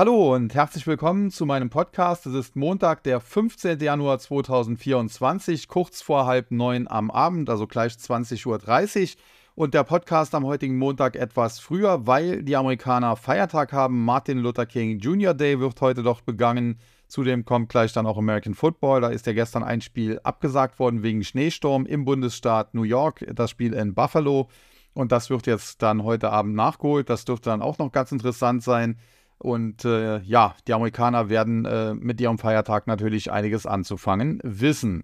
Hallo und herzlich willkommen zu meinem Podcast. Es ist Montag, der 15. Januar 2024, kurz vor halb neun am Abend, also gleich 20.30 Uhr. Und der Podcast am heutigen Montag etwas früher, weil die Amerikaner Feiertag haben. Martin Luther King Jr. Day wird heute doch begangen. Zudem kommt gleich dann auch American Football. Da ist ja gestern ein Spiel abgesagt worden wegen Schneesturm im Bundesstaat New York. Das Spiel in Buffalo. Und das wird jetzt dann heute Abend nachgeholt. Das dürfte dann auch noch ganz interessant sein. Und äh, ja, die Amerikaner werden äh, mit ihrem Feiertag natürlich einiges anzufangen wissen.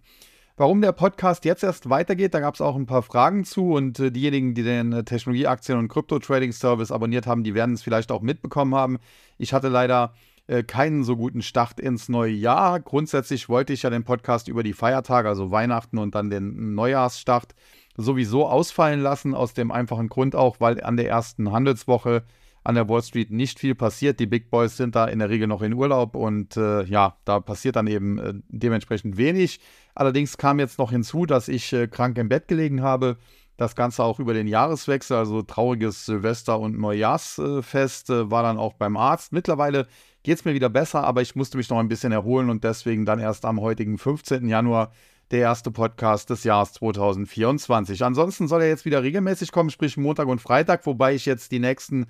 Warum der Podcast jetzt erst weitergeht, da gab es auch ein paar Fragen zu und äh, diejenigen, die den äh, Technologieaktien- und Krypto-Trading-Service abonniert haben, die werden es vielleicht auch mitbekommen haben. Ich hatte leider äh, keinen so guten Start ins neue Jahr. Grundsätzlich wollte ich ja den Podcast über die Feiertage, also Weihnachten und dann den Neujahrsstart, sowieso ausfallen lassen, aus dem einfachen Grund auch, weil an der ersten Handelswoche an der Wall Street nicht viel passiert. Die Big Boys sind da in der Regel noch in Urlaub und äh, ja, da passiert dann eben äh, dementsprechend wenig. Allerdings kam jetzt noch hinzu, dass ich äh, krank im Bett gelegen habe. Das Ganze auch über den Jahreswechsel, also trauriges Silvester- und Neujahrsfest, äh, war dann auch beim Arzt. Mittlerweile geht es mir wieder besser, aber ich musste mich noch ein bisschen erholen und deswegen dann erst am heutigen 15. Januar der erste Podcast des Jahres 2024. Ansonsten soll er jetzt wieder regelmäßig kommen, sprich Montag und Freitag, wobei ich jetzt die nächsten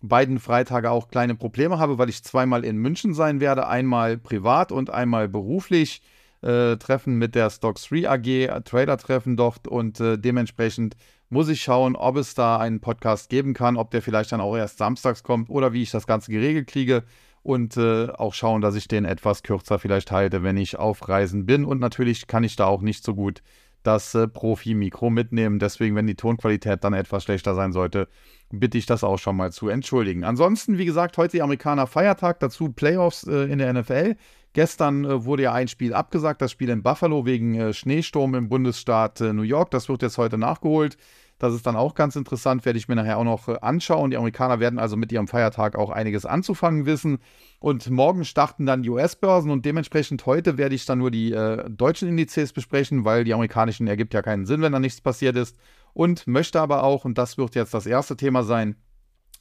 beiden Freitage auch kleine Probleme habe, weil ich zweimal in München sein werde, einmal privat und einmal beruflich. Äh, Treffen mit der Stocks 3 AG, Trader-Treffen dort und äh, dementsprechend muss ich schauen, ob es da einen Podcast geben kann, ob der vielleicht dann auch erst samstags kommt oder wie ich das Ganze geregelt kriege und äh, auch schauen, dass ich den etwas kürzer vielleicht halte, wenn ich auf Reisen bin und natürlich kann ich da auch nicht so gut das äh, Profi-Mikro mitnehmen. Deswegen, wenn die Tonqualität dann etwas schlechter sein sollte, bitte ich das auch schon mal zu entschuldigen. Ansonsten, wie gesagt, heute die Amerikaner Feiertag, dazu Playoffs äh, in der NFL. Gestern äh, wurde ja ein Spiel abgesagt, das Spiel in Buffalo wegen äh, Schneesturm im Bundesstaat äh, New York. Das wird jetzt heute nachgeholt. Das ist dann auch ganz interessant, werde ich mir nachher auch noch äh, anschauen. Die Amerikaner werden also mit ihrem Feiertag auch einiges anzufangen wissen. Und morgen starten dann die US-Börsen und dementsprechend heute werde ich dann nur die äh, deutschen Indizes besprechen, weil die amerikanischen ergibt ja keinen Sinn, wenn da nichts passiert ist. Und möchte aber auch, und das wird jetzt das erste Thema sein,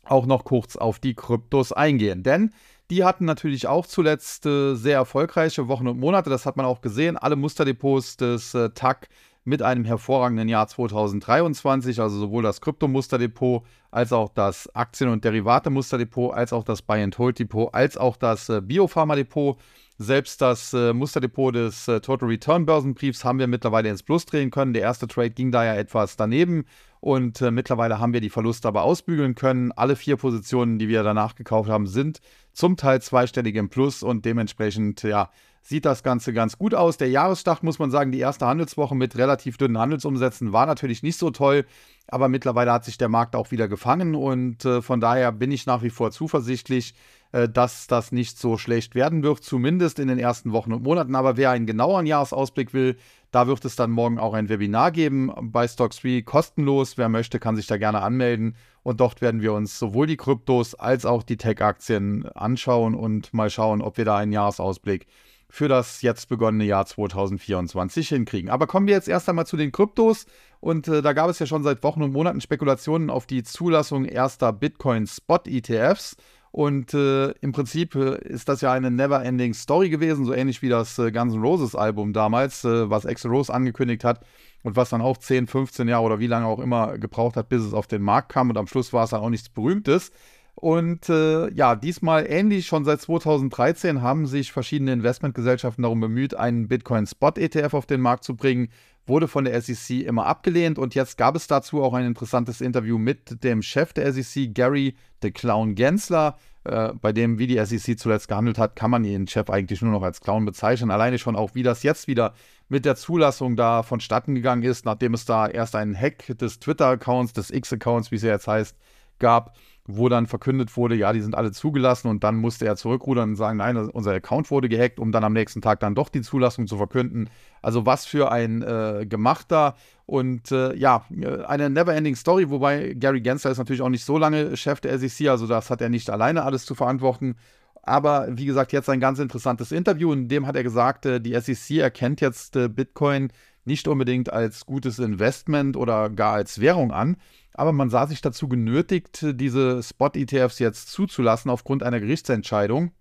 auch noch kurz auf die Kryptos eingehen. Denn die hatten natürlich auch zuletzt äh, sehr erfolgreiche Wochen und Monate. Das hat man auch gesehen. Alle Musterdepots des äh, TAC mit einem hervorragenden Jahr 2023, also sowohl das Kryptomusterdepot als auch das Aktien- und Derivate-Musterdepot, als auch das Buy-and-Hold-Depot, als auch das äh, Biopharma-Depot. Selbst das äh, Musterdepot des äh, Total Return Börsenbriefs haben wir mittlerweile ins Plus drehen können. Der erste Trade ging da ja etwas daneben und äh, mittlerweile haben wir die Verluste aber ausbügeln können. Alle vier Positionen, die wir danach gekauft haben, sind zum Teil zweistellig im Plus und dementsprechend ja, sieht das Ganze ganz gut aus. Der Jahresstart, muss man sagen, die erste Handelswoche mit relativ dünnen Handelsumsätzen war natürlich nicht so toll, aber mittlerweile hat sich der Markt auch wieder gefangen und äh, von daher bin ich nach wie vor zuversichtlich, dass das nicht so schlecht werden wird, zumindest in den ersten Wochen und Monaten. Aber wer einen genaueren Jahresausblick will, da wird es dann morgen auch ein Webinar geben bei Stocks3, kostenlos. Wer möchte, kann sich da gerne anmelden. Und dort werden wir uns sowohl die Kryptos als auch die Tech-Aktien anschauen und mal schauen, ob wir da einen Jahresausblick für das jetzt begonnene Jahr 2024 hinkriegen. Aber kommen wir jetzt erst einmal zu den Kryptos. Und äh, da gab es ja schon seit Wochen und Monaten Spekulationen auf die Zulassung erster Bitcoin-Spot-ETFs. Und äh, im Prinzip äh, ist das ja eine never-ending Story gewesen, so ähnlich wie das äh, Guns N' Roses Album damals, äh, was Axel Rose angekündigt hat und was dann auch 10, 15 Jahre oder wie lange auch immer gebraucht hat, bis es auf den Markt kam. Und am Schluss war es dann auch nichts Berühmtes. Und äh, ja, diesmal ähnlich, schon seit 2013 haben sich verschiedene Investmentgesellschaften darum bemüht, einen Bitcoin-Spot-ETF auf den Markt zu bringen, wurde von der SEC immer abgelehnt und jetzt gab es dazu auch ein interessantes Interview mit dem Chef der SEC, Gary the Clown Gensler, äh, bei dem, wie die SEC zuletzt gehandelt hat, kann man ihren Chef eigentlich nur noch als Clown bezeichnen. Alleine schon auch, wie das jetzt wieder mit der Zulassung da vonstatten gegangen ist, nachdem es da erst einen Hack des Twitter-Accounts, des X-Accounts, wie es ja jetzt heißt, gab wo dann verkündet wurde, ja, die sind alle zugelassen und dann musste er zurückrudern und sagen, nein, unser Account wurde gehackt, um dann am nächsten Tag dann doch die Zulassung zu verkünden. Also was für ein äh, gemachter und äh, ja, eine never-ending Story, wobei Gary Gensler ist natürlich auch nicht so lange Chef der SEC, also das hat er nicht alleine alles zu verantworten. Aber wie gesagt, jetzt ein ganz interessantes Interview, in dem hat er gesagt, äh, die SEC erkennt jetzt äh, Bitcoin nicht unbedingt als gutes Investment oder gar als Währung an. Aber man sah sich dazu genötigt, diese Spot-ETFs jetzt zuzulassen aufgrund einer Gerichtsentscheidung.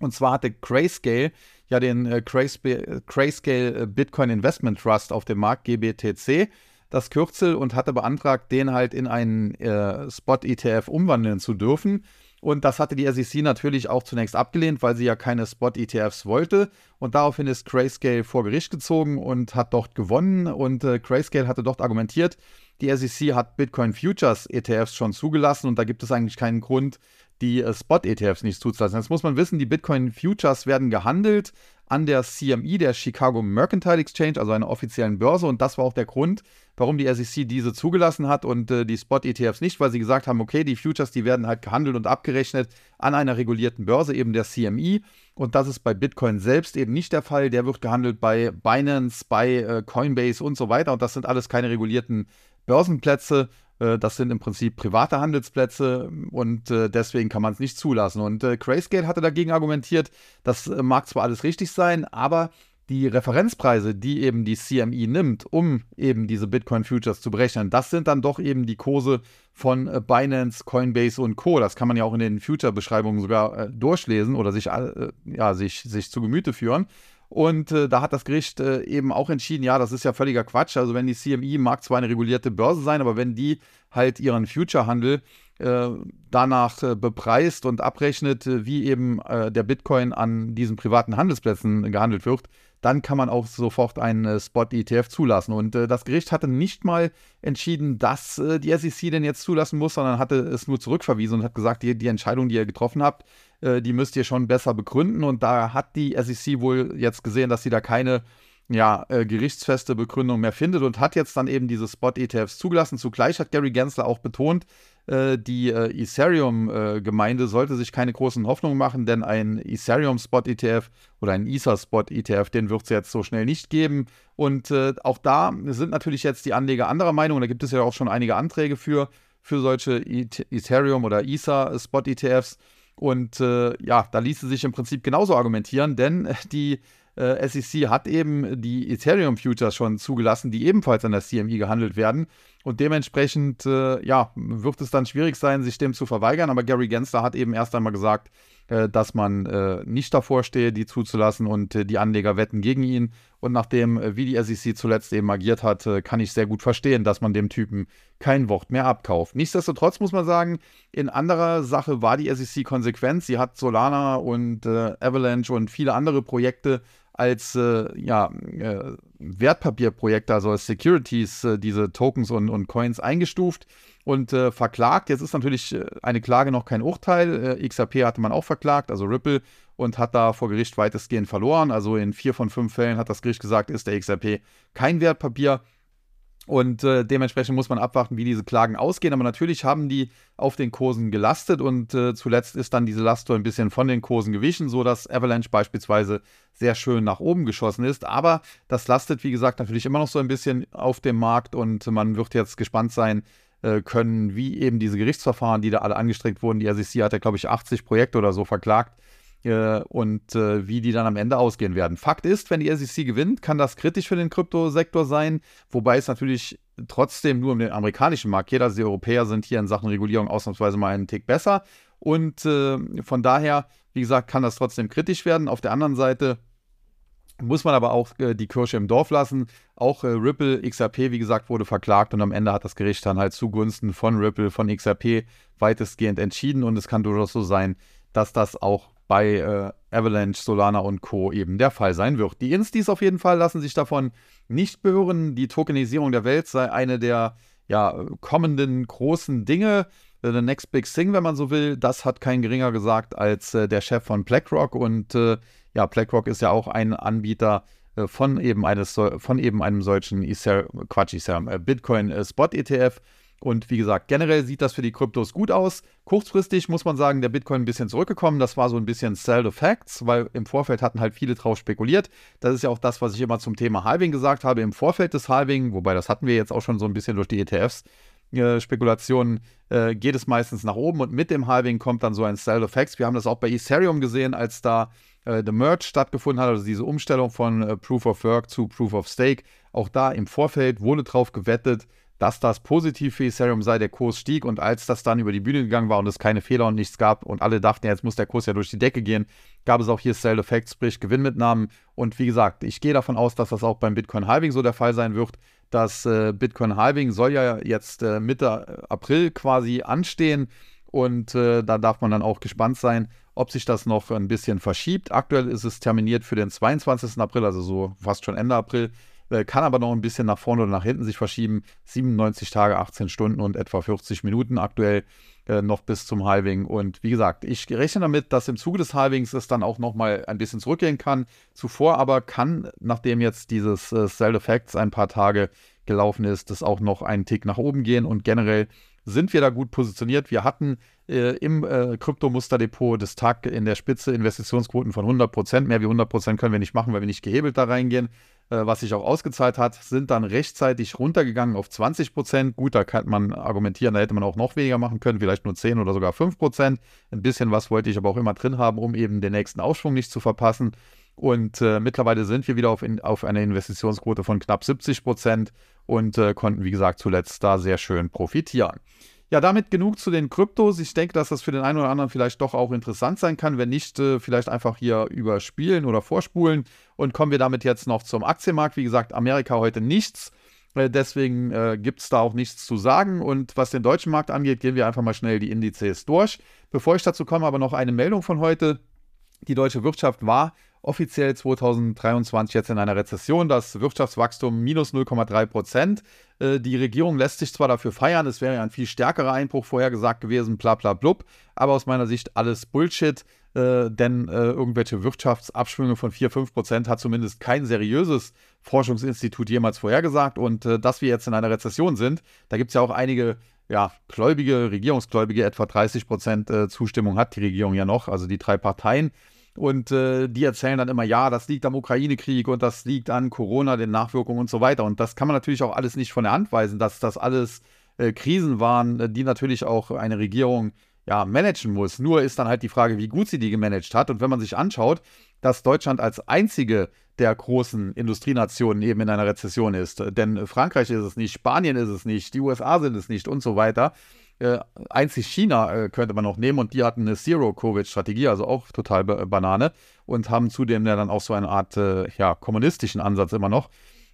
Und zwar hatte Grayscale ja den äh, Grayscale Bitcoin Investment Trust auf dem Markt, GBTC, das Kürzel und hatte beantragt, den halt in einen äh, Spot-ETF umwandeln zu dürfen. Und das hatte die SEC natürlich auch zunächst abgelehnt, weil sie ja keine Spot-ETFs wollte. Und daraufhin ist Grayscale vor Gericht gezogen und hat dort gewonnen. Und äh, Grayscale hatte dort argumentiert, die SEC hat Bitcoin Futures ETFs schon zugelassen und da gibt es eigentlich keinen Grund, die äh, Spot-ETFs nicht zuzulassen. Jetzt muss man wissen, die Bitcoin Futures werden gehandelt an der CME, der Chicago Mercantile Exchange, also einer offiziellen Börse. Und das war auch der Grund, warum die SEC diese zugelassen hat und äh, die Spot-ETFs nicht, weil sie gesagt haben, okay, die Futures, die werden halt gehandelt und abgerechnet an einer regulierten Börse, eben der CME. Und das ist bei Bitcoin selbst eben nicht der Fall. Der wird gehandelt bei Binance, bei äh, Coinbase und so weiter. Und das sind alles keine regulierten Börsenplätze. Äh, das sind im Prinzip private Handelsplätze und äh, deswegen kann man es nicht zulassen. Und äh, hatte dagegen argumentiert, das mag zwar alles richtig sein, aber die Referenzpreise, die eben die CME nimmt, um eben diese Bitcoin Futures zu berechnen, das sind dann doch eben die Kurse von Binance, Coinbase und Co. Das kann man ja auch in den Future-Beschreibungen sogar äh, durchlesen oder sich, äh, ja, sich, sich zu Gemüte führen. Und äh, da hat das Gericht äh, eben auch entschieden, ja, das ist ja völliger Quatsch. Also wenn die CME mag zwar eine regulierte Börse sein, aber wenn die halt ihren Future-Handel äh, danach äh, bepreist und abrechnet, äh, wie eben äh, der Bitcoin an diesen privaten Handelsplätzen gehandelt wird, dann kann man auch sofort einen Spot-ETF zulassen. Und das Gericht hatte nicht mal entschieden, dass die SEC den jetzt zulassen muss, sondern hatte es nur zurückverwiesen und hat gesagt, die, die Entscheidung, die ihr getroffen habt, äh, die müsst ihr schon besser begründen. Und da hat die SEC wohl jetzt gesehen, dass sie da keine ja, äh, gerichtsfeste Begründung mehr findet und hat jetzt dann eben diese Spot-ETFs zugelassen. Zugleich hat Gary Gensler auch betont, äh, die äh, Ethereum-Gemeinde sollte sich keine großen Hoffnungen machen, denn ein Ethereum-Spot-ETF oder ein Ether-Spot-ETF, den wird es jetzt so schnell nicht geben. Und äh, auch da sind natürlich jetzt die Anleger anderer Meinung. Da gibt es ja auch schon einige Anträge für, für solche Ethereum- oder Ether-Spot-ETFs. Und äh, ja, da ließe sich im Prinzip genauso argumentieren, denn die äh, SEC hat eben die Ethereum Futures schon zugelassen, die ebenfalls an der CME gehandelt werden. Und dementsprechend, äh, ja, wird es dann schwierig sein, sich dem zu verweigern. Aber Gary Gensler hat eben erst einmal gesagt, äh, dass man äh, nicht davor stehe, die zuzulassen und äh, die Anleger wetten gegen ihn. Und nachdem, äh, wie die SEC zuletzt eben agiert hat, äh, kann ich sehr gut verstehen, dass man dem Typen kein Wort mehr abkauft. Nichtsdestotrotz muss man sagen, in anderer Sache war die SEC konsequent. Sie hat Solana und Avalanche und viele andere Projekte als ja, äh, Wertpapierprojekte, also als Securities, äh, diese Tokens und, und Coins eingestuft und äh, verklagt. Jetzt ist natürlich äh, eine Klage noch kein Urteil. Äh, XRP hatte man auch verklagt, also Ripple, und hat da vor Gericht weitestgehend verloren. Also in vier von fünf Fällen hat das Gericht gesagt, ist der XRP kein Wertpapier. Und äh, dementsprechend muss man abwarten, wie diese Klagen ausgehen. Aber natürlich haben die auf den Kursen gelastet und äh, zuletzt ist dann diese Last so ein bisschen von den Kursen gewichen, sodass Avalanche beispielsweise sehr schön nach oben geschossen ist. Aber das lastet, wie gesagt, natürlich immer noch so ein bisschen auf dem Markt und man wird jetzt gespannt sein äh, können, wie eben diese Gerichtsverfahren, die da alle angestrengt wurden, die SEC hat ja, glaube ich, 80 Projekte oder so verklagt, und äh, wie die dann am Ende ausgehen werden. Fakt ist, wenn die SEC gewinnt, kann das kritisch für den Kryptosektor sein, wobei es natürlich trotzdem nur um den amerikanischen Markt geht. Also die Europäer sind hier in Sachen Regulierung ausnahmsweise mal einen Tick besser. Und äh, von daher, wie gesagt, kann das trotzdem kritisch werden. Auf der anderen Seite muss man aber auch äh, die Kirsche im Dorf lassen. Auch äh, Ripple, XRP, wie gesagt, wurde verklagt und am Ende hat das Gericht dann halt zugunsten von Ripple, von XRP weitestgehend entschieden und es kann durchaus so sein, dass das auch bei äh, Avalanche, Solana und Co. eben der Fall sein wird. Die Instis auf jeden Fall lassen sich davon nicht behören. Die Tokenisierung der Welt sei eine der ja, kommenden großen Dinge. The next big thing, wenn man so will. Das hat kein geringer gesagt als äh, der Chef von BlackRock. Und äh, ja, BlackRock ist ja auch ein Anbieter äh, von, eben eines, von eben einem solchen Ether, Quatsch, Ether, äh, Bitcoin äh, Spot ETF. Und wie gesagt, generell sieht das für die Kryptos gut aus. Kurzfristig muss man sagen, der Bitcoin ein bisschen zurückgekommen. Das war so ein bisschen Sell the Facts, weil im Vorfeld hatten halt viele drauf spekuliert. Das ist ja auch das, was ich immer zum Thema Halving gesagt habe. Im Vorfeld des Halving, wobei das hatten wir jetzt auch schon so ein bisschen durch die ETFs, äh, Spekulationen äh, geht es meistens nach oben und mit dem Halving kommt dann so ein Sell Facts. Wir haben das auch bei Ethereum gesehen, als da äh, The Merge stattgefunden hat, also diese Umstellung von äh, Proof of Work zu Proof of Stake. Auch da im Vorfeld wurde drauf gewettet, dass das positiv für Ethereum sei, der Kurs stieg und als das dann über die Bühne gegangen war und es keine Fehler und nichts gab und alle dachten, jetzt muss der Kurs ja durch die Decke gehen, gab es auch hier Sell Effect, sprich Gewinnmitnahmen und wie gesagt, ich gehe davon aus, dass das auch beim Bitcoin Halving so der Fall sein wird. Das äh, Bitcoin Halving soll ja jetzt äh, Mitte April quasi anstehen und äh, da darf man dann auch gespannt sein, ob sich das noch ein bisschen verschiebt. Aktuell ist es terminiert für den 22. April, also so fast schon Ende April. Äh, kann aber noch ein bisschen nach vorne oder nach hinten sich verschieben. 97 Tage, 18 Stunden und etwa 40 Minuten aktuell äh, noch bis zum Halving. Und wie gesagt, ich rechne damit, dass im Zuge des Halvings es dann auch noch mal ein bisschen zurückgehen kann. Zuvor aber kann, nachdem jetzt dieses äh, Sell Effects ein paar Tage gelaufen ist, das auch noch einen Tick nach oben gehen und generell sind wir da gut positioniert. Wir hatten äh, im äh, Kryptomusterdepot des TAG in der Spitze Investitionsquoten von 100 Prozent. Mehr wie 100 Prozent können wir nicht machen, weil wir nicht gehebelt da reingehen. Äh, was sich auch ausgezahlt hat, sind dann rechtzeitig runtergegangen auf 20 Prozent. Gut, da kann man argumentieren, da hätte man auch noch weniger machen können, vielleicht nur 10 oder sogar 5 Prozent. Ein bisschen was wollte ich aber auch immer drin haben, um eben den nächsten Aufschwung nicht zu verpassen. Und äh, mittlerweile sind wir wieder auf, in, auf eine Investitionsquote von knapp 70 Prozent und äh, konnten, wie gesagt, zuletzt da sehr schön profitieren. Ja, damit genug zu den Kryptos. Ich denke, dass das für den einen oder anderen vielleicht doch auch interessant sein kann. Wenn nicht, äh, vielleicht einfach hier überspielen oder vorspulen. Und kommen wir damit jetzt noch zum Aktienmarkt. Wie gesagt, Amerika heute nichts. Äh, deswegen äh, gibt es da auch nichts zu sagen. Und was den deutschen Markt angeht, gehen wir einfach mal schnell die Indizes durch. Bevor ich dazu komme, aber noch eine Meldung von heute. Die deutsche Wirtschaft war offiziell 2023 jetzt in einer Rezession, das Wirtschaftswachstum minus 0,3 Prozent. Äh, die Regierung lässt sich zwar dafür feiern, es wäre ja ein viel stärkerer Einbruch vorhergesagt gewesen, bla bla blub, aber aus meiner Sicht alles Bullshit, äh, denn äh, irgendwelche Wirtschaftsabschwünge von 4, 5 Prozent hat zumindest kein seriöses Forschungsinstitut jemals vorhergesagt und dass wir jetzt in einer Rezession sind, da gibt es ja auch einige ja, Gläubige, Regierungsgläubige, etwa 30 Prozent Zustimmung hat die Regierung ja noch, also die drei Parteien. Und äh, die erzählen dann immer, ja, das liegt am Ukraine-Krieg und das liegt an Corona, den Nachwirkungen und so weiter. Und das kann man natürlich auch alles nicht von der Hand weisen, dass das alles äh, Krisen waren, äh, die natürlich auch eine Regierung ja, managen muss. Nur ist dann halt die Frage, wie gut sie die gemanagt hat. Und wenn man sich anschaut, dass Deutschland als einzige der großen Industrienationen eben in einer Rezession ist, denn Frankreich ist es nicht, Spanien ist es nicht, die USA sind es nicht und so weiter, äh, einzig China äh, könnte man noch nehmen und die hatten eine Zero-Covid-Strategie, also auch total ba Banane und haben zudem dann auch so eine Art äh, ja, kommunistischen Ansatz immer noch.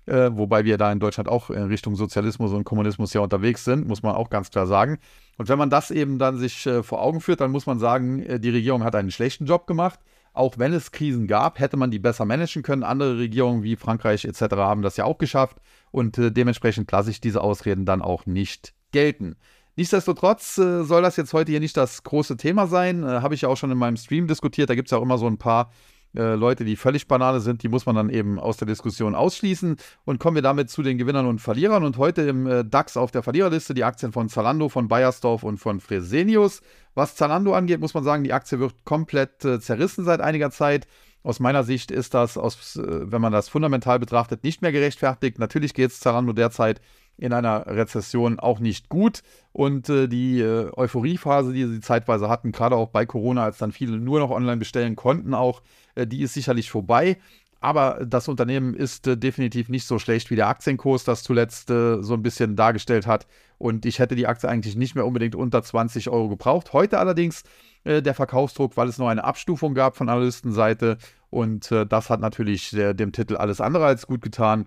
Äh, wobei wir da in Deutschland auch in Richtung Sozialismus und Kommunismus ja unterwegs sind, muss man auch ganz klar sagen. Und wenn man das eben dann sich äh, vor Augen führt, dann muss man sagen, äh, die Regierung hat einen schlechten Job gemacht. Auch wenn es Krisen gab, hätte man die besser managen können. Andere Regierungen wie Frankreich etc. haben das ja auch geschafft und dementsprechend lasse ich diese Ausreden dann auch nicht gelten. Nichtsdestotrotz äh, soll das jetzt heute hier nicht das große Thema sein. Äh, Habe ich ja auch schon in meinem Stream diskutiert. Da gibt es ja auch immer so ein paar äh, Leute, die völlig Banane sind. Die muss man dann eben aus der Diskussion ausschließen. Und kommen wir damit zu den Gewinnern und Verlierern. Und heute im äh, DAX auf der Verliererliste die Aktien von Zalando, von Bayersdorf und von Fresenius. Was Zalando angeht, muss man sagen, die Aktie wird komplett äh, zerrissen seit einiger Zeit. Aus meiner Sicht ist das, aus, äh, wenn man das fundamental betrachtet, nicht mehr gerechtfertigt. Natürlich geht es Zalando derzeit in einer Rezession auch nicht gut. Und äh, die äh, Euphoriephase, die sie zeitweise hatten, gerade auch bei Corona, als dann viele nur noch online bestellen konnten, auch, äh, die ist sicherlich vorbei. Aber das Unternehmen ist äh, definitiv nicht so schlecht wie der Aktienkurs, das zuletzt äh, so ein bisschen dargestellt hat. Und ich hätte die Aktie eigentlich nicht mehr unbedingt unter 20 Euro gebraucht. Heute allerdings äh, der Verkaufsdruck, weil es noch eine Abstufung gab von Analystenseite. Und das hat natürlich dem Titel alles andere als gut getan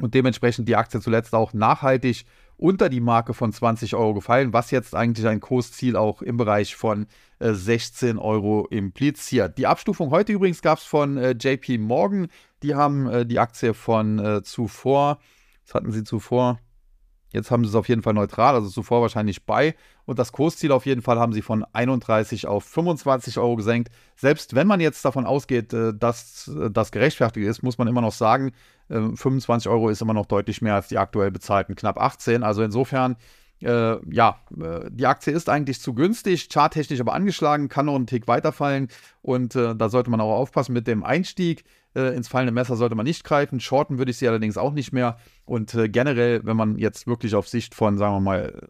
und dementsprechend die Aktie zuletzt auch nachhaltig unter die Marke von 20 Euro gefallen, was jetzt eigentlich ein Kursziel auch im Bereich von äh, 16 Euro impliziert. Die Abstufung heute übrigens gab es von äh, JP Morgan. Die haben äh, die Aktie von äh, zuvor, was hatten sie zuvor? Jetzt haben sie es auf jeden Fall neutral, also zuvor wahrscheinlich bei. Und das Kursziel auf jeden Fall haben sie von 31 auf 25 Euro gesenkt. Selbst wenn man jetzt davon ausgeht, äh, dass äh, das gerechtfertigt ist, muss man immer noch sagen, 25 äh, Euro ist immer noch deutlich mehr als die aktuell bezahlten knapp 18. Also insofern, äh, ja, die Aktie ist eigentlich zu günstig, charttechnisch aber angeschlagen, kann noch einen Tick weiterfallen. Und äh, da sollte man auch aufpassen mit dem Einstieg. Äh, ins fallende Messer sollte man nicht greifen. Shorten würde ich sie allerdings auch nicht mehr. Und äh, generell, wenn man jetzt wirklich auf Sicht von, sagen wir mal,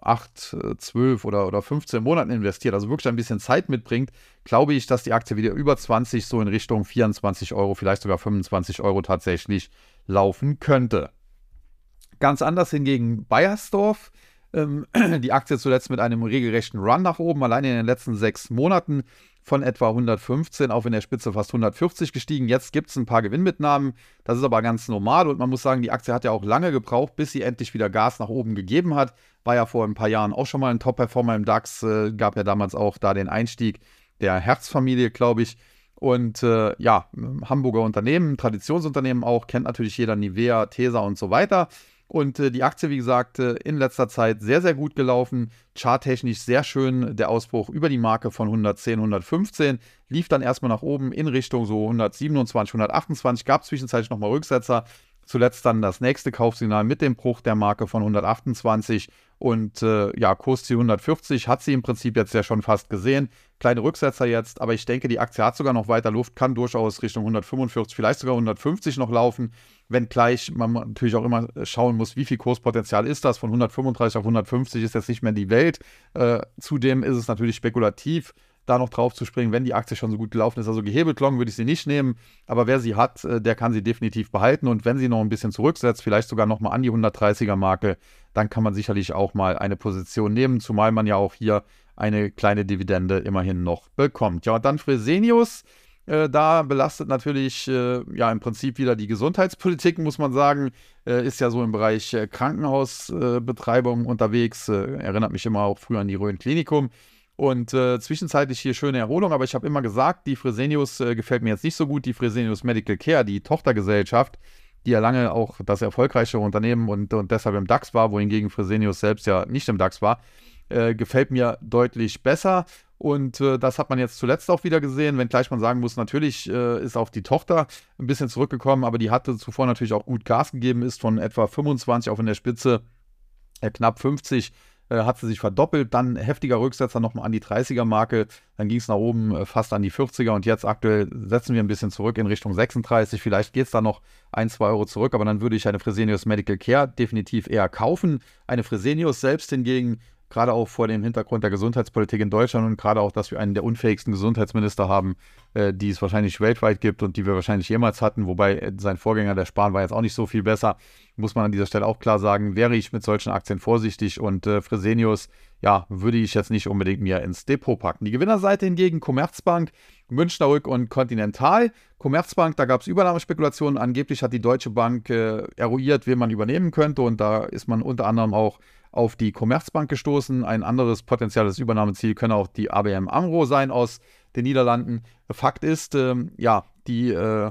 8, 12 oder, oder 15 Monaten investiert, also wirklich ein bisschen Zeit mitbringt, glaube ich, dass die Aktie wieder über 20 so in Richtung 24 Euro, vielleicht sogar 25 Euro tatsächlich laufen könnte. Ganz anders hingegen Bayersdorf. Ähm, die Aktie zuletzt mit einem regelrechten Run nach oben, allein in den letzten sechs Monaten von etwa 115 auf in der Spitze fast 140 gestiegen. Jetzt gibt es ein paar Gewinnmitnahmen. Das ist aber ganz normal und man muss sagen, die Aktie hat ja auch lange gebraucht, bis sie endlich wieder Gas nach oben gegeben hat. War ja vor ein paar Jahren auch schon mal ein Top-Performer im DAX. Äh, gab ja damals auch da den Einstieg der Herzfamilie, glaube ich. Und äh, ja, Hamburger Unternehmen, Traditionsunternehmen auch, kennt natürlich jeder Nivea, Tesa und so weiter. Und äh, die Aktie, wie gesagt, äh, in letzter Zeit sehr, sehr gut gelaufen. Charttechnisch sehr schön der Ausbruch über die Marke von 110, 115. Lief dann erstmal nach oben in Richtung so 127, 128. Gab zwischenzeitlich nochmal Rücksetzer. Zuletzt dann das nächste Kaufsignal mit dem Bruch der Marke von 128 und äh, ja, Kursziel 140 hat sie im Prinzip jetzt ja schon fast gesehen. Kleine Rücksetzer jetzt, aber ich denke, die Aktie hat sogar noch weiter Luft, kann durchaus Richtung 145, vielleicht sogar 150 noch laufen. Wenngleich man natürlich auch immer schauen muss, wie viel Kurspotenzial ist das. Von 135 auf 150 ist jetzt nicht mehr die Welt. Äh, zudem ist es natürlich spekulativ da noch drauf zu springen, wenn die Aktie schon so gut gelaufen ist. Also gehebelt long würde ich sie nicht nehmen, aber wer sie hat, äh, der kann sie definitiv behalten und wenn sie noch ein bisschen zurücksetzt, vielleicht sogar noch mal an die 130er Marke, dann kann man sicherlich auch mal eine Position nehmen, zumal man ja auch hier eine kleine Dividende immerhin noch bekommt. Ja, und dann Fresenius. Äh, da belastet natürlich äh, ja im Prinzip wieder die Gesundheitspolitik, muss man sagen. Äh, ist ja so im Bereich äh, Krankenhausbetreibung unterwegs. erinnert mich immer auch früher an die Rhön Klinikum. Und äh, zwischenzeitlich hier schöne Erholung, aber ich habe immer gesagt, die Fresenius äh, gefällt mir jetzt nicht so gut. Die Fresenius Medical Care, die Tochtergesellschaft, die ja lange auch das erfolgreiche Unternehmen und, und deshalb im DAX war, wohingegen Fresenius selbst ja nicht im DAX war, äh, gefällt mir deutlich besser. Und äh, das hat man jetzt zuletzt auch wieder gesehen, wenngleich man sagen muss, natürlich äh, ist auch die Tochter ein bisschen zurückgekommen, aber die hatte zuvor natürlich auch gut Gas gegeben, ist von etwa 25 auf in der Spitze äh, knapp 50 äh, hat sie sich verdoppelt, dann heftiger Rücksetzer nochmal an die 30er-Marke, dann ging es nach oben äh, fast an die 40er und jetzt aktuell setzen wir ein bisschen zurück in Richtung 36. Vielleicht geht es da noch ein, zwei Euro zurück, aber dann würde ich eine Fresenius Medical Care definitiv eher kaufen. Eine Fresenius selbst hingegen gerade auch vor dem Hintergrund der Gesundheitspolitik in Deutschland und gerade auch, dass wir einen der unfähigsten Gesundheitsminister haben, äh, die es wahrscheinlich weltweit gibt und die wir wahrscheinlich jemals hatten, wobei äh, sein Vorgänger, der Spahn, war jetzt auch nicht so viel besser, muss man an dieser Stelle auch klar sagen, wäre ich mit solchen Aktien vorsichtig und äh, Fresenius, ja, würde ich jetzt nicht unbedingt mir ins Depot packen. Die Gewinnerseite hingegen Commerzbank, Münchner Rück und Continental. Commerzbank, da gab es Übernahmespekulationen. Angeblich hat die Deutsche Bank äh, eruiert, wen man übernehmen könnte und da ist man unter anderem auch auf die Commerzbank gestoßen. Ein anderes potenzielles Übernahmeziel könne auch die ABM Amro sein aus den Niederlanden. Fakt ist, äh, ja, die äh,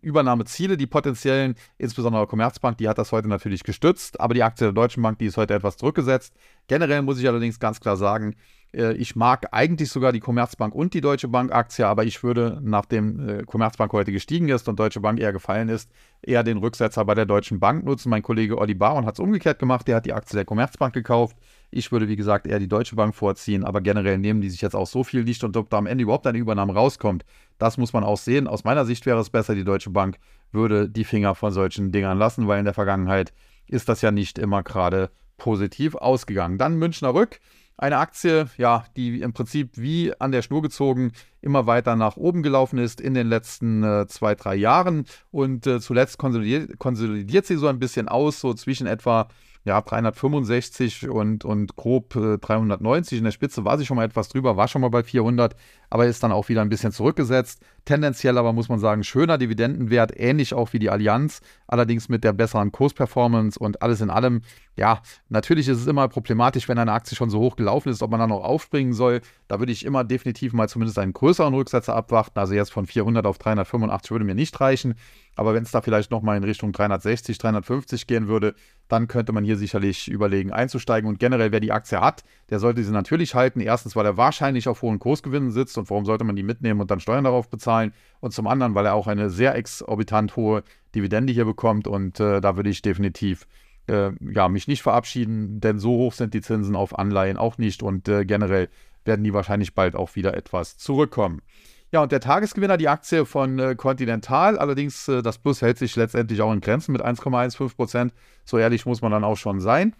Übernahmeziele, die potenziellen, insbesondere Commerzbank, die hat das heute natürlich gestützt, aber die Aktie der Deutschen Bank, die ist heute etwas zurückgesetzt. Generell muss ich allerdings ganz klar sagen, ich mag eigentlich sogar die Commerzbank und die Deutsche Bank Aktie, aber ich würde, nachdem äh, Commerzbank heute gestiegen ist und Deutsche Bank eher gefallen ist, eher den Rücksetzer bei der Deutschen Bank nutzen. Mein Kollege Olli Baron hat es umgekehrt gemacht, der hat die Aktie der Commerzbank gekauft. Ich würde, wie gesagt, eher die Deutsche Bank vorziehen, aber generell nehmen die sich jetzt auch so viel nicht und ob da am Ende überhaupt eine Übernahme rauskommt, das muss man auch sehen. Aus meiner Sicht wäre es besser, die Deutsche Bank würde die Finger von solchen Dingern lassen, weil in der Vergangenheit ist das ja nicht immer gerade positiv ausgegangen. Dann Münchner Rück. Eine Aktie, ja, die im Prinzip wie an der Schnur gezogen immer weiter nach oben gelaufen ist in den letzten äh, zwei, drei Jahren. Und äh, zuletzt konsolidiert, konsolidiert sie so ein bisschen aus, so zwischen etwa ja, 365 und, und grob äh, 390. In der Spitze war sie schon mal etwas drüber, war schon mal bei 400, aber ist dann auch wieder ein bisschen zurückgesetzt. Tendenziell aber muss man sagen, schöner Dividendenwert, ähnlich auch wie die Allianz, allerdings mit der besseren Kursperformance und alles in allem. Ja, natürlich ist es immer problematisch, wenn eine Aktie schon so hoch gelaufen ist, ob man dann noch aufspringen soll. Da würde ich immer definitiv mal zumindest einen größeren Rücksetzer abwarten. Also jetzt von 400 auf 385 würde mir nicht reichen. Aber wenn es da vielleicht nochmal in Richtung 360, 350 gehen würde, dann könnte man hier sicherlich überlegen einzusteigen. Und generell, wer die Aktie hat, der sollte sie natürlich halten. Erstens, weil er wahrscheinlich auf hohen Kursgewinnen sitzt und warum sollte man die mitnehmen und dann Steuern darauf bezahlen? Und zum anderen, weil er auch eine sehr exorbitant hohe Dividende hier bekommt. Und äh, da würde ich definitiv äh, ja, mich nicht verabschieden, denn so hoch sind die Zinsen auf Anleihen auch nicht und äh, generell werden die wahrscheinlich bald auch wieder etwas zurückkommen. Ja, und der Tagesgewinner, die Aktie von äh, Continental, allerdings äh, das Plus hält sich letztendlich auch in Grenzen mit 1,15 Prozent. So ehrlich muss man dann auch schon sein.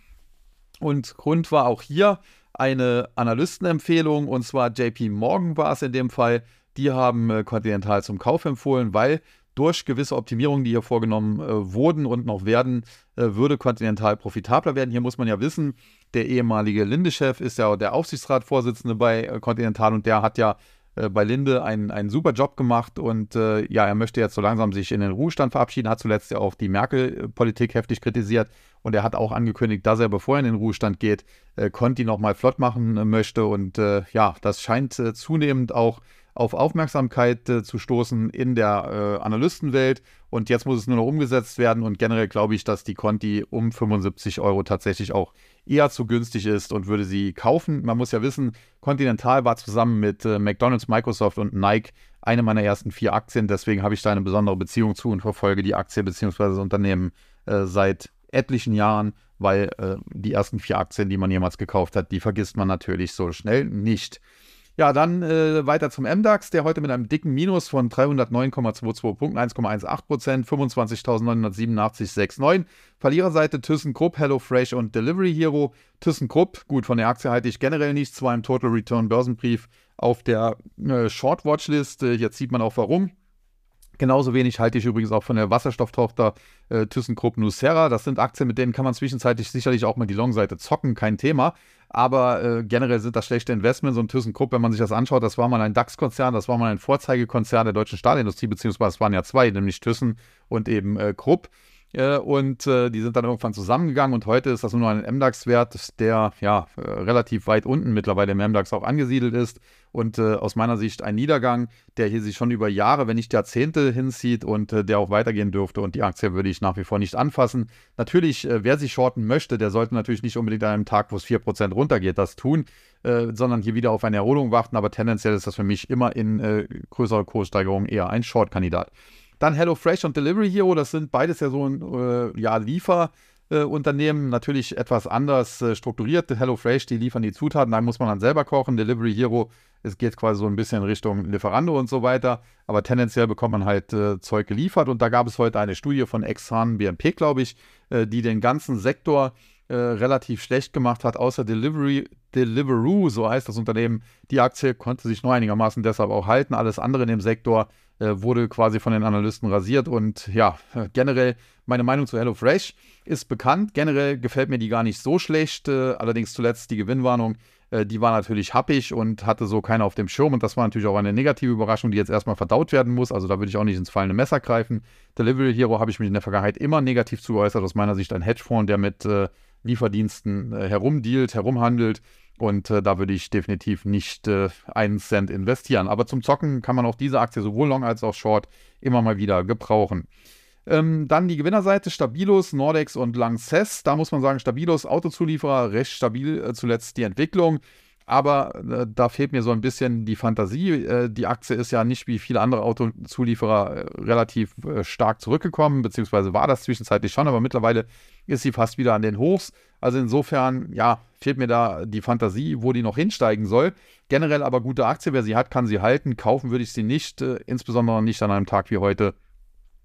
Und Grund war auch hier eine Analystenempfehlung, und zwar JP Morgan war es in dem Fall. Die haben äh, Continental zum Kauf empfohlen, weil durch gewisse Optimierungen, die hier vorgenommen äh, wurden und noch werden, äh, würde Continental profitabler werden. Hier muss man ja wissen, der ehemalige Linde-Chef ist ja der Aufsichtsratsvorsitzende bei äh, Continental und der hat ja äh, bei Linde einen, einen super Job gemacht und äh, ja, er möchte jetzt so langsam sich in den Ruhestand verabschieden, hat zuletzt ja auch die Merkel-Politik heftig kritisiert und er hat auch angekündigt, dass er, bevor er in den Ruhestand geht, äh, Conti nochmal flott machen äh, möchte und äh, ja, das scheint zunehmend auch auf Aufmerksamkeit äh, zu stoßen in der äh, Analystenwelt. Und jetzt muss es nur noch umgesetzt werden. Und generell glaube ich, dass die Conti um 75 Euro tatsächlich auch eher zu günstig ist und würde sie kaufen. Man muss ja wissen, Continental war zusammen mit äh, McDonald's, Microsoft und Nike eine meiner ersten vier Aktien. Deswegen habe ich da eine besondere Beziehung zu und verfolge die Aktie bzw. das Unternehmen äh, seit etlichen Jahren, weil äh, die ersten vier Aktien, die man jemals gekauft hat, die vergisst man natürlich so schnell nicht. Ja, dann äh, weiter zum MDAX, der heute mit einem dicken Minus von 309,22 Punkten, 1,18 Prozent, 25.987,69. Verliererseite ThyssenKrupp, HelloFresh und Delivery Hero. ThyssenKrupp, gut, von der Aktie halte ich generell nichts, war im Total Return Börsenbrief auf der äh, Short. Äh, jetzt sieht man auch warum. Genauso wenig halte ich übrigens auch von der Wasserstofftochter äh, ThyssenKrupp Nucera. Das sind Aktien, mit denen kann man zwischenzeitlich sicherlich auch mal die Long-Seite zocken, kein Thema. Aber äh, generell sind das schlechte Investments und ThyssenKrupp, wenn man sich das anschaut, das war mal ein DAX-Konzern, das war mal ein Vorzeigekonzern der deutschen Stahlindustrie, beziehungsweise es waren ja zwei, nämlich Thyssen und eben äh, Krupp. Äh, und äh, die sind dann irgendwann zusammengegangen und heute ist das nur noch ein MDAX-Wert, der ja äh, relativ weit unten mittlerweile im MDAX auch angesiedelt ist und äh, aus meiner Sicht ein Niedergang, der hier sich schon über Jahre, wenn nicht Jahrzehnte hinzieht und äh, der auch weitergehen dürfte und die Aktie würde ich nach wie vor nicht anfassen. Natürlich, äh, wer sich shorten möchte, der sollte natürlich nicht unbedingt an einem Tag, wo es 4% runtergeht, das tun, sondern hier wieder auf eine Erholung warten, aber tendenziell ist das für mich immer in größerer Kurssteigerung eher ein Short-Kandidat. Dann HelloFresh und Delivery Hero, das sind beides ja so ein äh, ja, Lieferunternehmen, äh, natürlich etwas anders äh, strukturiert. HelloFresh, die liefern die Zutaten, da muss man dann selber kochen. Delivery Hero, es geht quasi so ein bisschen Richtung Lieferando und so weiter. Aber tendenziell bekommt man halt äh, Zeug geliefert. Und da gab es heute eine Studie von Exxon BNP, glaube ich, äh, die den ganzen Sektor äh, relativ schlecht gemacht hat, außer Delivery, Deliveroo, so heißt das Unternehmen. Die Aktie konnte sich nur einigermaßen deshalb auch halten. Alles andere in dem Sektor wurde quasi von den Analysten rasiert. Und ja, generell meine Meinung zu HelloFresh ist bekannt. Generell gefällt mir die gar nicht so schlecht. Äh, allerdings zuletzt die Gewinnwarnung, äh, die war natürlich happig und hatte so keiner auf dem Schirm. Und das war natürlich auch eine negative Überraschung, die jetzt erstmal verdaut werden muss. Also da würde ich auch nicht ins fallende Messer greifen. Delivery Hero habe ich mich in der Vergangenheit immer negativ zugeäußert. Aus meiner Sicht ein Hedgefonds, der mit äh, Lieferdiensten äh, herumdealt, herumhandelt und äh, da würde ich definitiv nicht äh, einen Cent investieren. Aber zum Zocken kann man auch diese Aktie sowohl Long als auch Short immer mal wieder gebrauchen. Ähm, dann die Gewinnerseite Stabilos, Nordex und Lanxess. Da muss man sagen, Stabilos, Autozulieferer, recht stabil äh, zuletzt die Entwicklung. Aber äh, da fehlt mir so ein bisschen die Fantasie. Äh, die Aktie ist ja nicht wie viele andere Autozulieferer äh, relativ stark zurückgekommen, beziehungsweise war das zwischenzeitlich schon, aber mittlerweile ist sie fast wieder an den Hochs. Also insofern, ja, fehlt mir da die Fantasie, wo die noch hinsteigen soll. Generell aber gute Aktie, wer sie hat, kann sie halten. Kaufen würde ich sie nicht, äh, insbesondere nicht an einem Tag wie heute,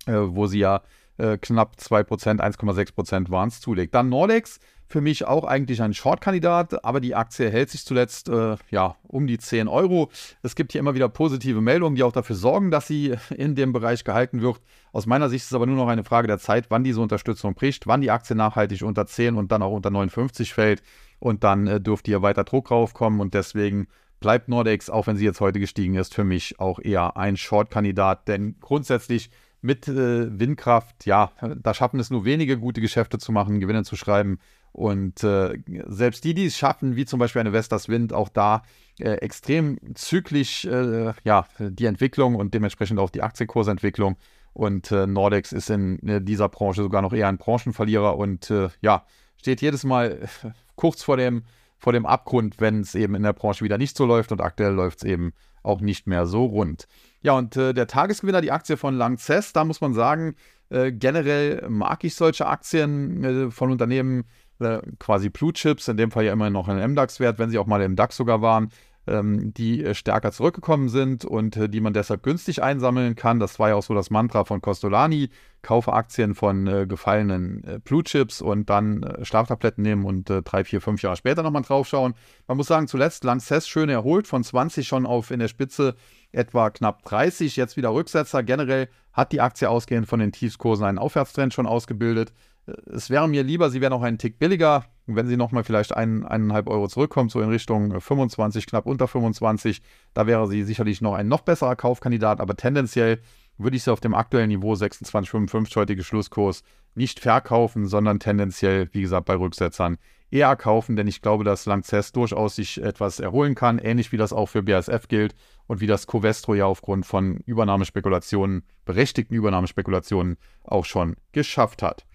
äh, wo sie ja knapp 2%, 1,6% waren es zulegt. Dann Nordex für mich auch eigentlich ein Short-Kandidat, aber die Aktie hält sich zuletzt äh, ja, um die 10 Euro. Es gibt hier immer wieder positive Meldungen, die auch dafür sorgen, dass sie in dem Bereich gehalten wird. Aus meiner Sicht ist es aber nur noch eine Frage der Zeit, wann diese Unterstützung bricht, wann die Aktie nachhaltig unter 10 und dann auch unter 59 fällt. Und dann äh, dürfte hier weiter Druck raufkommen und deswegen bleibt Nordex, auch wenn sie jetzt heute gestiegen ist, für mich auch eher ein Short-Kandidat, denn grundsätzlich mit äh, Windkraft, ja, da schaffen es nur wenige gute Geschäfte zu machen, Gewinne zu schreiben. Und äh, selbst die, die es schaffen, wie zum Beispiel eine Vestas Wind, auch da äh, extrem zyklisch äh, ja, die Entwicklung und dementsprechend auch die Aktienkursentwicklung. Und äh, Nordex ist in, äh, dieser Branche sogar noch eher ein Branchenverlierer und äh, ja, steht jedes Mal kurz vor dem, vor dem Abgrund, wenn es eben in der Branche wieder nicht so läuft und aktuell läuft es eben auch nicht mehr so rund. Ja, und der Tagesgewinner, die Aktie von Lanxess, da muss man sagen, generell mag ich solche Aktien von Unternehmen, äh, quasi Blue Chips, in dem Fall ja immer noch ein MDAX-Wert, wenn sie auch mal im DAX sogar waren. ähm, die äh, stärker zurückgekommen sind und äh, die man deshalb günstig einsammeln kann. Das war ja auch so das Mantra von Costolani. Kaufe Aktien von äh, gefallenen äh, Blue Chips und dann äh, Schlaftabletten nehmen und äh, drei, vier, fünf Jahre später nochmal draufschauen. Man muss sagen, zuletzt Lanxess schön erholt, von 20 schon auf in der Spitze etwa knapp 30, jetzt wieder Rücksetzer. Generell hat die Aktie ausgehend von den Tiefskursen einen Aufwärtstrend schon ausgebildet. Es wäre mir lieber, sie wäre noch einen Tick billiger, wenn sie nochmal vielleicht ein, eineinhalb Euro zurückkommt, so in Richtung 25, knapp unter 25. Da wäre sie sicherlich noch ein noch besserer Kaufkandidat, aber tendenziell würde ich sie auf dem aktuellen Niveau 26,55 heutige Schlusskurs nicht verkaufen, sondern tendenziell, wie gesagt, bei Rücksetzern eher kaufen, denn ich glaube, dass Lanxess durchaus sich etwas erholen kann, ähnlich wie das auch für BASF gilt und wie das Covestro ja aufgrund von Übernahmespekulationen, berechtigten Übernahmespekulationen auch schon geschafft hat.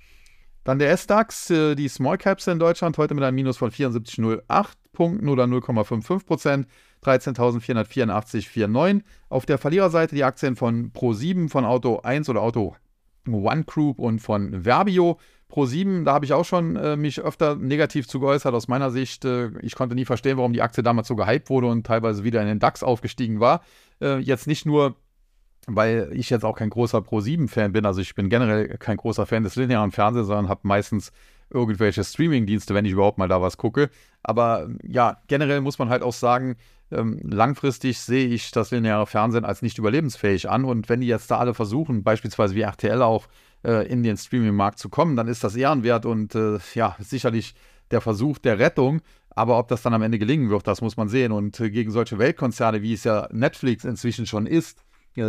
Dann der S-DAX, äh, die Small Caps in Deutschland, heute mit einem Minus von 74,08 Punkten oder 0,55 Prozent. 13.484,49. Auf der Verliererseite die Aktien von Pro7, von Auto 1 oder Auto One Group und von Verbio. Pro7, da habe ich auch schon äh, mich öfter negativ zu geäußert. Aus meiner Sicht, äh, ich konnte nie verstehen, warum die Aktie damals so gehypt wurde und teilweise wieder in den DAX aufgestiegen war. Äh, jetzt nicht nur, weil ich jetzt auch kein großer Pro7-Fan bin, also ich bin generell kein großer Fan des linearen Fernsehens, sondern habe meistens irgendwelche Streaming-Dienste, wenn ich überhaupt mal da was gucke. Aber ja, generell muss man halt auch sagen, ähm, langfristig sehe ich das lineare Fernsehen als nicht überlebensfähig an. Und wenn die jetzt da alle versuchen, beispielsweise wie RTL auch, äh, in den Streaming-Markt zu kommen, dann ist das ehrenwert und äh, ja, sicherlich der Versuch der Rettung. Aber ob das dann am Ende gelingen wird, das muss man sehen. Und äh, gegen solche Weltkonzerne, wie es ja Netflix inzwischen schon ist,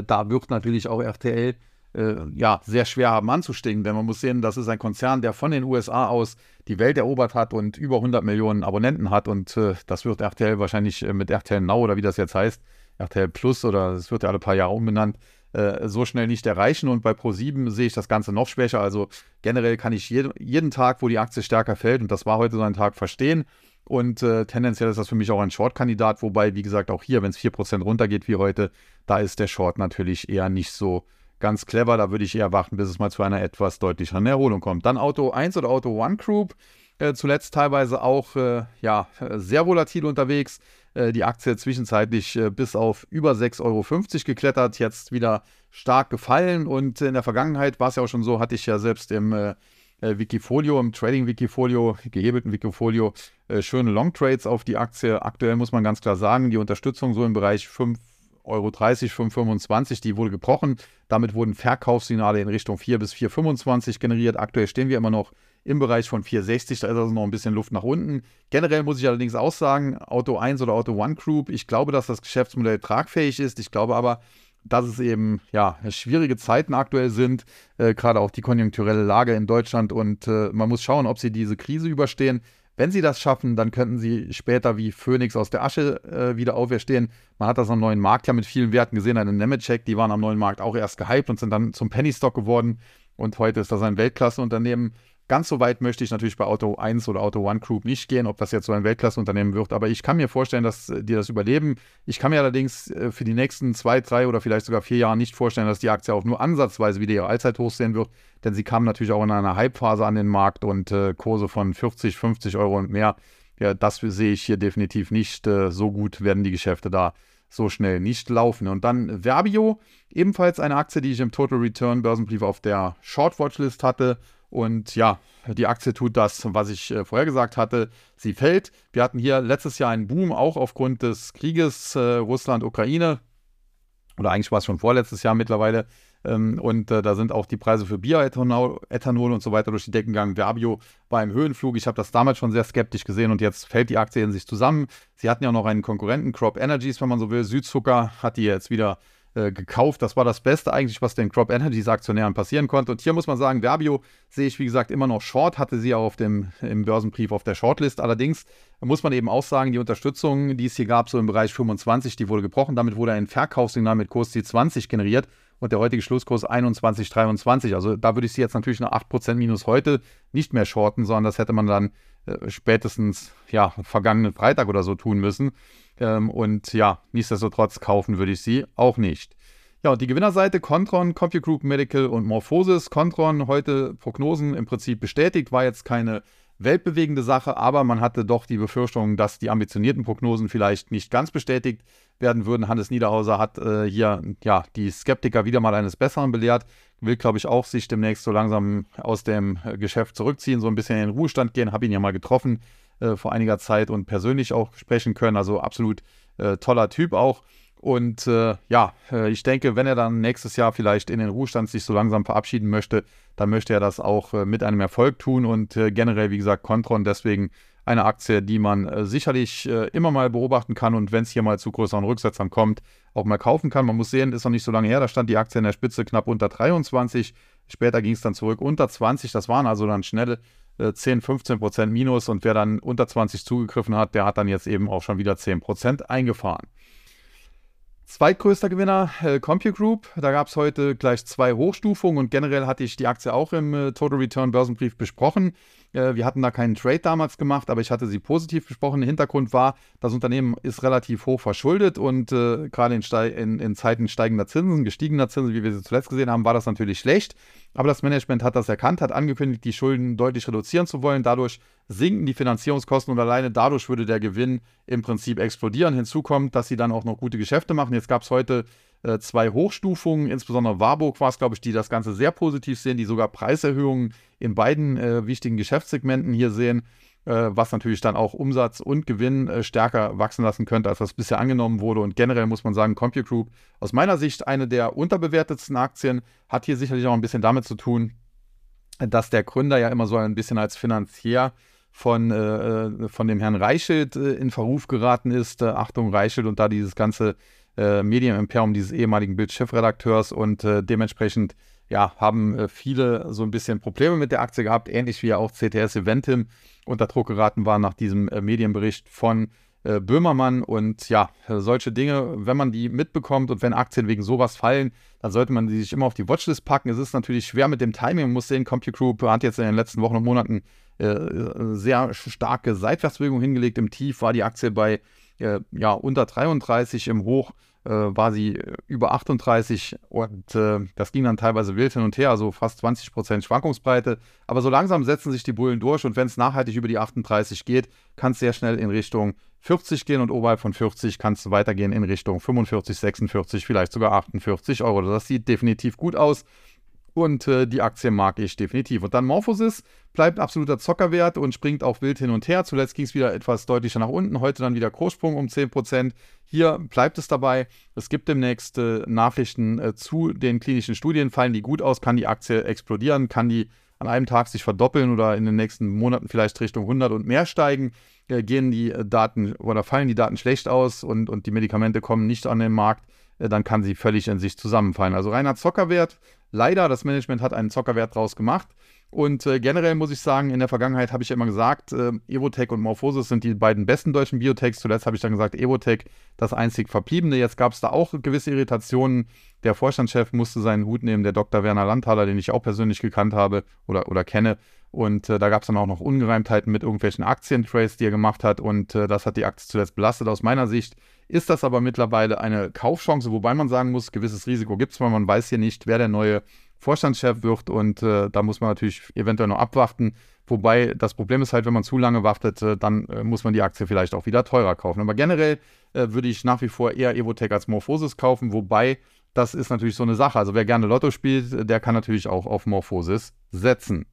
da wird natürlich auch RTL äh, ja, sehr schwer haben anzustehen. Denn man muss sehen, das ist ein Konzern, der von den USA aus die Welt erobert hat und über 100 Millionen Abonnenten hat. Und äh, das wird RTL wahrscheinlich äh, mit RTL Now oder wie das jetzt heißt, RTL Plus oder es wird ja alle paar Jahre umbenannt, äh, so schnell nicht erreichen. Und bei Pro7 sehe ich das Ganze noch schwächer. Also generell kann ich jed jeden Tag, wo die Aktie stärker fällt, und das war heute so ein Tag, verstehen. Und äh, tendenziell ist das für mich auch ein Short-Kandidat, wobei, wie gesagt, auch hier, wenn es 4% runtergeht wie heute, da ist der Short natürlich eher nicht so ganz clever. Da würde ich eher warten, bis es mal zu einer etwas deutlicheren Erholung kommt. Dann Auto 1 oder Auto One Group. Äh, zuletzt teilweise auch äh, ja, sehr volatil unterwegs. Äh, die Aktie zwischenzeitlich äh, bis auf über 6,50 Euro geklettert, jetzt wieder stark gefallen. Und in der Vergangenheit war es ja auch schon so, hatte ich ja selbst im äh, äh, Wikifolio, im Trading-Wikifolio, gehebelten Wikifolio, schöne Long-Trades auf die Aktie. Aktuell muss man ganz klar sagen, die Unterstützung so im Bereich 5 Euro 30, 5,25, die wurde gebrochen. Damit wurden Verkaufssignale in Richtung 4 bis 4,25 generiert. Aktuell stehen wir immer noch im Bereich von 4,60, da ist also noch ein bisschen Luft nach unten. Generell muss ich allerdings auch sagen, Auto 1 oder Auto One Group, ich glaube, dass das Geschäftsmodell tragfähig ist. Ich glaube aber, dass es eben ja schwierige Zeiten aktuell sind, äh, gerade auch die konjunkturelle Lage in Deutschland und äh, man muss schauen, ob sie diese Krise überstehen. Wenn sie das schaffen, dann könnten sie später wie Phoenix aus der Asche äh, wieder auferstehen. Man hat das am neuen Markt ja mit vielen Werten gesehen, eine Nemetschek, die waren am neuen Markt auch erst gehypt und sind dann zum Penny Stock geworden. Und heute ist das ein Weltklasseunternehmen. Ganz so weit möchte ich natürlich bei Auto 1 oder Auto One Group nicht gehen, ob das jetzt so ein Weltklasseunternehmen wird. Aber ich kann mir vorstellen, dass äh, die das überleben. Ich kann mir allerdings äh, für die nächsten zwei, drei oder vielleicht sogar vier Jahre nicht vorstellen, dass die Aktie auch nur ansatzweise wieder ihre Allzeithoch sehen wird. Denn sie kam natürlich auch in einer Hypephase an den Markt und äh, Kurse von 40, 50 Euro und mehr. Ja, das sehe ich hier definitiv nicht. So gut werden die Geschäfte da so schnell nicht laufen. Und dann Verbio, ebenfalls eine Aktie, die ich im Total Return Börsenbrief auf der Short Watchlist hatte und ja, die Aktie tut das, was ich äh, vorher gesagt hatte. Sie fällt. Wir hatten hier letztes Jahr einen Boom, auch aufgrund des Krieges äh, Russland-Ukraine. Oder eigentlich war es schon vorletztes Jahr mittlerweile. Ähm, und äh, da sind auch die Preise für Bioethanol Ethanol und so weiter durch die Decken gegangen. Verbio war im Höhenflug. Ich habe das damals schon sehr skeptisch gesehen und jetzt fällt die Aktie in sich zusammen. Sie hatten ja noch einen Konkurrenten, Crop Energies, wenn man so will. Südzucker hat die jetzt wieder äh, gekauft. Das war das Beste eigentlich, was den Crop Energies Aktionären passieren konnte. Und hier muss man sagen, Verbio sehe ich, wie gesagt, immer noch short, hatte sie auch auf dem, im Börsenbrief auf der Shortlist. Allerdings muss man eben auch sagen, die Unterstützung, die es hier gab, so im Bereich 25, die wurde gebrochen. Damit wurde ein Verkaufssignal mit Kurs C20 generiert und der heutige Schlusskurs 21,23. Also da würde ich sie jetzt natürlich nach 8% minus heute nicht mehr shorten, sondern das hätte man dann äh, spätestens ja, vergangenen Freitag oder so tun müssen. Ähm, und ja, nichtsdestotrotz kaufen würde ich sie auch nicht. Ja, und die Gewinnerseite Contron, Compute Group Medical und Morphosis. Contron heute Prognosen im Prinzip bestätigt, war jetzt keine weltbewegende Sache, aber man hatte doch die Befürchtung, dass die ambitionierten Prognosen vielleicht nicht ganz bestätigt werden würden. Hannes Niederhauser hat äh, hier ja, die Skeptiker wieder mal eines Besseren belehrt, will, glaube ich, auch sich demnächst so langsam aus dem äh, Geschäft zurückziehen, so ein bisschen in den Ruhestand gehen, habe ihn ja mal getroffen äh, vor einiger Zeit und persönlich auch sprechen können, also absolut äh, toller Typ auch. Und äh, ja, äh, ich denke, wenn er dann nächstes Jahr vielleicht in den Ruhestand sich so langsam verabschieden möchte, dann möchte er das auch äh, mit einem Erfolg tun und generell, wie gesagt, Contron deswegen eine Aktie, die man sicherlich immer mal beobachten kann und wenn es hier mal zu größeren Rücksetzern kommt, auch mal kaufen kann. Man muss sehen, ist noch nicht so lange her, da stand die Aktie in der Spitze knapp unter 23. Später ging es dann zurück unter 20. Das waren also dann schnell 10, 15 Prozent Minus und wer dann unter 20 zugegriffen hat, der hat dann jetzt eben auch schon wieder 10 Prozent eingefahren. Zweitgrößter Gewinner, äh, CompuGroup. Da gab es heute gleich zwei Hochstufungen und generell hatte ich die Aktie auch im äh, Total Return Börsenbrief besprochen. Äh, wir hatten da keinen Trade damals gemacht, aber ich hatte sie positiv besprochen. Der Hintergrund war, das Unternehmen ist relativ hoch verschuldet und äh, gerade in, in, in, Zeiten steigender Zinsen, gestiegener Zinsen, wie wir sie zuletzt gesehen haben, war das natürlich schlecht. Aber das Management hat das erkannt, hat angekündigt, die Schulden deutlich reduzieren zu wollen. Dadurch sinken die Finanzierungskosten und alleine dadurch würde der Gewinn im Prinzip explodieren. Hinzu kommt, dass sie dann auch noch gute Geschäfte machen. Jetzt gab es heute äh, zwei Hochstufungen, insbesondere Warburg war es, glaube ich, die das Ganze sehr positiv sehen, die sogar Preiserhöhungen in beiden äh, wichtigen Geschäftssegmenten hier sehen, äh, was natürlich dann auch Umsatz und Gewinn äh, stärker wachsen lassen könnte, als das bisher angenommen wurde. Und generell muss man sagen, Compute Group aus meiner Sicht eine der unterbewertetsten Aktien, hat hier sicherlich auch ein bisschen damit zu tun, dass der Gründer ja immer so ein bisschen als Finanzier von, äh, äh von dem Herrn Reichelt äh, in Verruf geraten ist. Äh, Achtung, Reichelt und da dieses ganze äh, Medienimperium dieses ehemaligen Bild-Chefredakteurs und äh, dementsprechend ja, haben äh, viele so ein bisschen Probleme mit der Aktie gehabt, ähnlich wie auch CTS Eventim unter Druck geraten war nach diesem äh, Medienbericht von äh, Böhmermann. Und ja, solche Dinge, wenn man die mitbekommt und wenn Aktien wegen sowas fallen, dann sollte man die sich immer auf die Watchlist packen. Es ist natürlich schwer mit dem Timing. Man muss sehen, CompuGroup hat jetzt in den letzten Wochen und Monaten sehr starke Seitwärtsbewegung hingelegt. Im Tief war die Aktie bei ja, unter 33, im Hoch war sie äh, über 38 und äh, das ging dann teilweise wild hin und her, also fast 20 Prozent Schwankungsbreite. Aber so langsam setzen sich die Bullen durch und wenn es nachhaltig über die 38 geht, kann es sehr schnell in Richtung 40 gehen und oberhalb von 40 kann es weitergehen in Richtung 45, 46, vielleicht sogar 48 Euro. Das sieht definitiv gut aus. Und äh, die Aktie mag ich definitiv. Und dann Morphosis bleibt absoluter Zockerwert und springt auch wild hin und her. Zuletzt ging es wieder etwas deutlicher nach unten, heute dann wieder Kurssprung um 10%. Hier bleibt es dabei. Es gibt demnächst äh, Nachrichten äh, zu den klinischen Studien. Fallen die gut aus, kann die Aktie explodieren, kann die an einem Tag sich verdoppeln oder in den nächsten Monaten vielleicht Richtung 100 und mehr steigen. Äh, gehen die äh, Daten oder fallen die Daten schlecht aus und, und die Medikamente kommen nicht an den Markt, äh, dann kann sie völlig in sich zusammenfallen. Also reiner Zockerwert Leider, das Management hat einen Zockerwert draus gemacht. Und äh, generell muss ich sagen, in der Vergangenheit habe ich ja immer gesagt, äh, Evotech und Morphosis sind die beiden besten deutschen Biotechs. Zuletzt habe ich dann gesagt, Evotech das einzig verbliebene. Jetzt gab es da auch gewisse Irritationen. Der Vorstandschef musste seinen Hut nehmen, der Dr. Werner Landhaler, den ich auch persönlich gekannt habe oder, oder kenne. Und äh, da gab es dann auch noch Ungereimtheiten mit irgendwelchen Aktientrades, die er gemacht hat. Und äh, das hat die Aktie zuletzt belastet. Aus meiner Sicht ist das aber mittlerweile eine Kaufchance, wobei man sagen muss, gewisses Risiko gibt es, weil man weiß hier nicht, wer der neue Vorstandschef wird und äh, da muss man natürlich eventuell noch abwarten. Wobei das Problem ist halt, wenn man zu lange wartet, äh, dann äh, muss man die Aktie vielleicht auch wieder teurer kaufen. Aber generell äh, würde ich nach wie vor eher Evotech als Morphosis kaufen, wobei das ist natürlich so eine Sache. Also wer gerne Lotto spielt, der kann natürlich auch auf Morphosis setzen.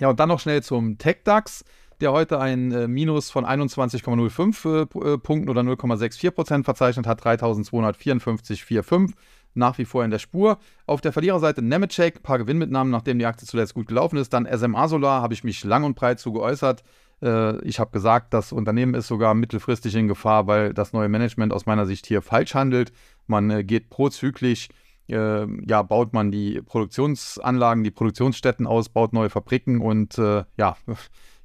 Ja, und dann noch schnell zum TechDAX der heute ein äh, Minus von 21,05 äh, äh, Punkten oder 0,64 Prozent verzeichnet hat, 3254,45 nach wie vor in der Spur. Auf der Verliererseite Nemetschek, ein paar Gewinnmitnahmen, nachdem die Aktie zuletzt gut gelaufen ist. Dann SMA Solar, habe ich mich lang und breit zu geäußert. Äh, ich habe gesagt, das Unternehmen ist sogar mittelfristig in Gefahr, weil das neue Management aus meiner Sicht hier falsch handelt. Man äh, geht prozyklisch äh, ja, baut man die Produktionsanlagen, die Produktionsstätten aus, baut neue Fabriken und äh, ja,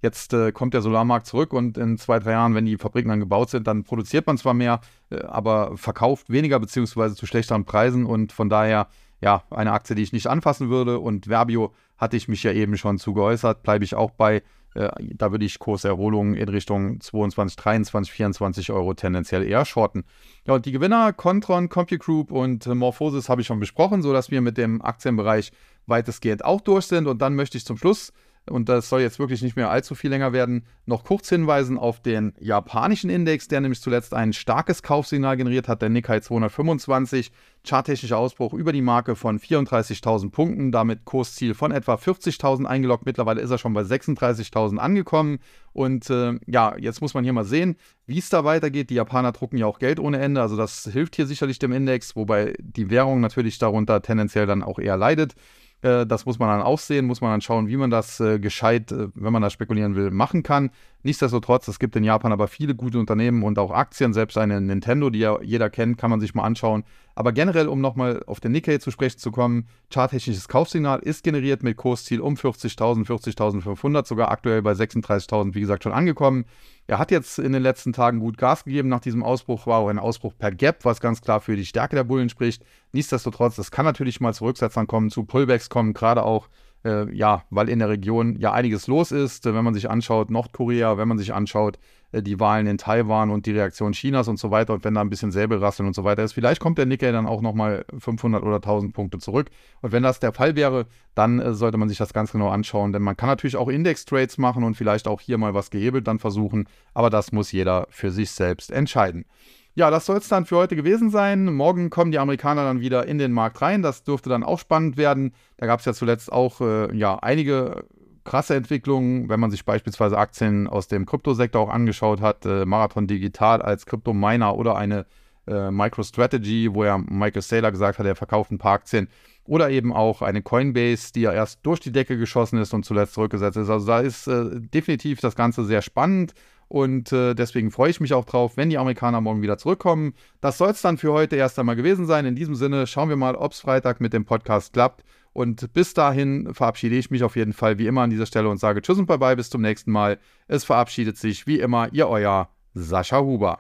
Jetzt äh, kommt der Solarmarkt zurück und in zwei, drei Jahren, wenn die Fabriken dann gebaut sind, dann produziert man zwar mehr, äh, aber verkauft weniger beziehungsweise zu schlechteren Preisen und von daher ja eine Aktie, die ich nicht anfassen würde. Und Verbio hatte ich mich ja eben schon zu geäußert, bleibe ich auch bei. Äh, da würde ich Kurserholungen in Richtung 22, 23, 24 Euro tendenziell eher shorten. Ja, und die Gewinner, Contron, Compute Group und äh, Morphosis habe ich schon besprochen, sodass wir mit dem Aktienbereich weitestgehend auch durch sind. Und dann möchte ich zum Schluss und das soll jetzt wirklich nicht mehr allzu viel länger werden, noch kurz hinweisen auf den japanischen Index, der nämlich zuletzt ein starkes Kaufsignal generiert hat, der Nikkei 225. Charttechnischer Ausbruch über die Marke von 34.000 Punkten, damit Kursziel von etwa 40.000 eingeloggt. Mittlerweile ist er schon bei 36.000 angekommen. Und äh, ja, jetzt muss man hier mal sehen, wie es da weitergeht. Die Japaner drucken ja auch Geld ohne Ende, also das hilft hier sicherlich dem Index, wobei die Währung natürlich darunter tendenziell dann auch eher leidet. Äh, das muss man dann auch sehen, muss man dann schauen, wie man das äh, gescheit, äh, wenn man da spekulieren will, machen kann. Nichtsdestotrotz, es gibt in Japan aber viele gute Unternehmen und auch Aktien, selbst eine Nintendo, die ja jeder kennt, kann man sich mal anschauen. Aber generell, um nochmal auf den Nikkei zu sprechen zu kommen, charttechnisches Kaufsignal ist generiert mit Kursziel um 40.000, 40.500, sogar aktuell bei 36.000, wie gesagt, schon angekommen. Er hat jetzt in den letzten Tagen gut Gas gegeben. Nach diesem Ausbruch war auch ein Ausbruch per Gap, was ganz klar für die Stärke der Bullen spricht. Nichtsdestotrotz, es kann natürlich mal zu Rücksetzern kommen, zu Pullbacks kommen, gerade auch äh, ja, weil in der Region ja einiges los ist. Wenn man sich anschaut, Nordkorea, wenn man sich anschaut, äh, die Wahlen in Taiwan und die Reaktion Chinas und so weiter und wenn da ein bisschen Säbelrasseln und so weiter ist, vielleicht kommt der Nikkei dann auch nochmal 500 oder 1000 Punkte zurück. Und wenn das der Fall wäre, dann äh, sollte man sich das ganz genau anschauen, denn man kann natürlich auch Index-Trades machen und vielleicht auch hier mal was gehebelt dann versuchen, aber das muss jeder für sich selbst entscheiden. Ja, das soll es dann für heute gewesen sein. Morgen kommen die Amerikaner dann wieder in den Markt rein. Das dürfte dann auch spannend werden. Da gab es ja zuletzt auch äh, ja, einige krasse Entwicklungen, wenn man sich beispielsweise Aktien aus dem Kryptosektor auch angeschaut hat. Äh, Marathon Digital als Kryptominer oder eine äh, MicroStrategy, wo ja Michael Saylor gesagt hat, er verkauft ein paar Aktien. Oder eben auch eine Coinbase, die ja erst durch die Decke geschossen ist und zuletzt zurückgesetzt ist. Also da ist äh, definitiv das Ganze sehr spannend. Und äh, deswegen freue ich mich auch drauf, wenn die Amerikaner morgen wieder zurückkommen. Das soll es dann für heute erst einmal gewesen sein. In diesem Sinne schauen wir mal, ob es Freitag mit dem Podcast klappt. Und bis dahin verabschiede ich mich auf jeden Fall wie immer an dieser Stelle und sage Tschüss und Bye-bye, bis zum nächsten Mal. Es verabschiedet sich wie immer Ihr Euer Sascha Huber.